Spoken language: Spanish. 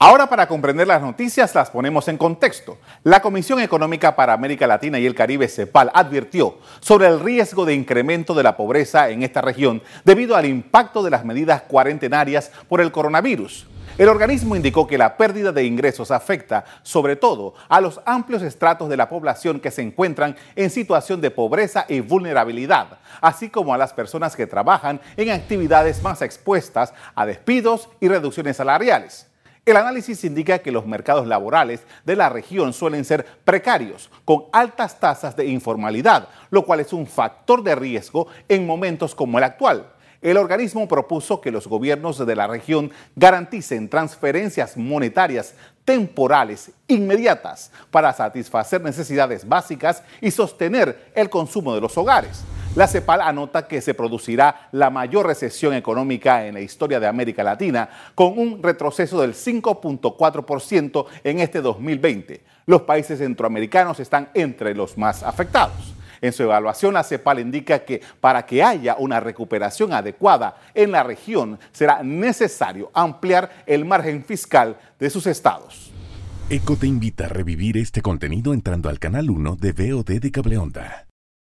Ahora para comprender las noticias las ponemos en contexto. La Comisión Económica para América Latina y el Caribe, CEPAL, advirtió sobre el riesgo de incremento de la pobreza en esta región debido al impacto de las medidas cuarentenarias por el coronavirus. El organismo indicó que la pérdida de ingresos afecta sobre todo a los amplios estratos de la población que se encuentran en situación de pobreza y vulnerabilidad, así como a las personas que trabajan en actividades más expuestas a despidos y reducciones salariales. El análisis indica que los mercados laborales de la región suelen ser precarios, con altas tasas de informalidad, lo cual es un factor de riesgo en momentos como el actual. El organismo propuso que los gobiernos de la región garanticen transferencias monetarias temporales inmediatas para satisfacer necesidades básicas y sostener el consumo de los hogares. La CEPAL anota que se producirá la mayor recesión económica en la historia de América Latina, con un retroceso del 5.4% en este 2020. Los países centroamericanos están entre los más afectados. En su evaluación, la CEPAL indica que para que haya una recuperación adecuada en la región será necesario ampliar el margen fiscal de sus estados. ECO te invita a revivir este contenido entrando al canal 1 de VOD de Cableonda.